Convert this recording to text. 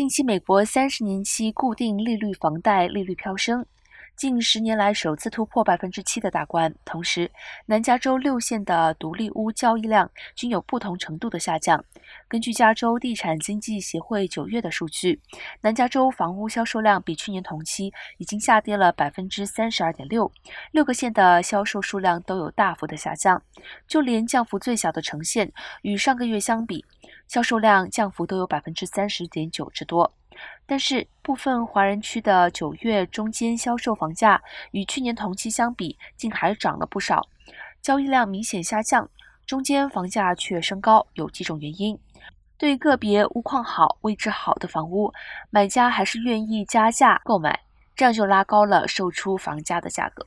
近期，美国三十年期固定利率房贷利率飙升，近十年来首次突破百分之七的大关。同时，南加州六县的独立屋交易量均有不同程度的下降。根据加州地产经济协会九月的数据，南加州房屋销售量比去年同期已经下跌了百分之三十二点六，六个县的销售数量都有大幅的下降，就连降幅最小的城县与上个月相比。销售量降幅都有百分之三十点九之多，但是部分华人区的九月中间销售房价与去年同期相比，竟还涨了不少，交易量明显下降，中间房价却升高，有几种原因。对个别屋况好、位置好的房屋，买家还是愿意加价购买，这样就拉高了售出房价的价格。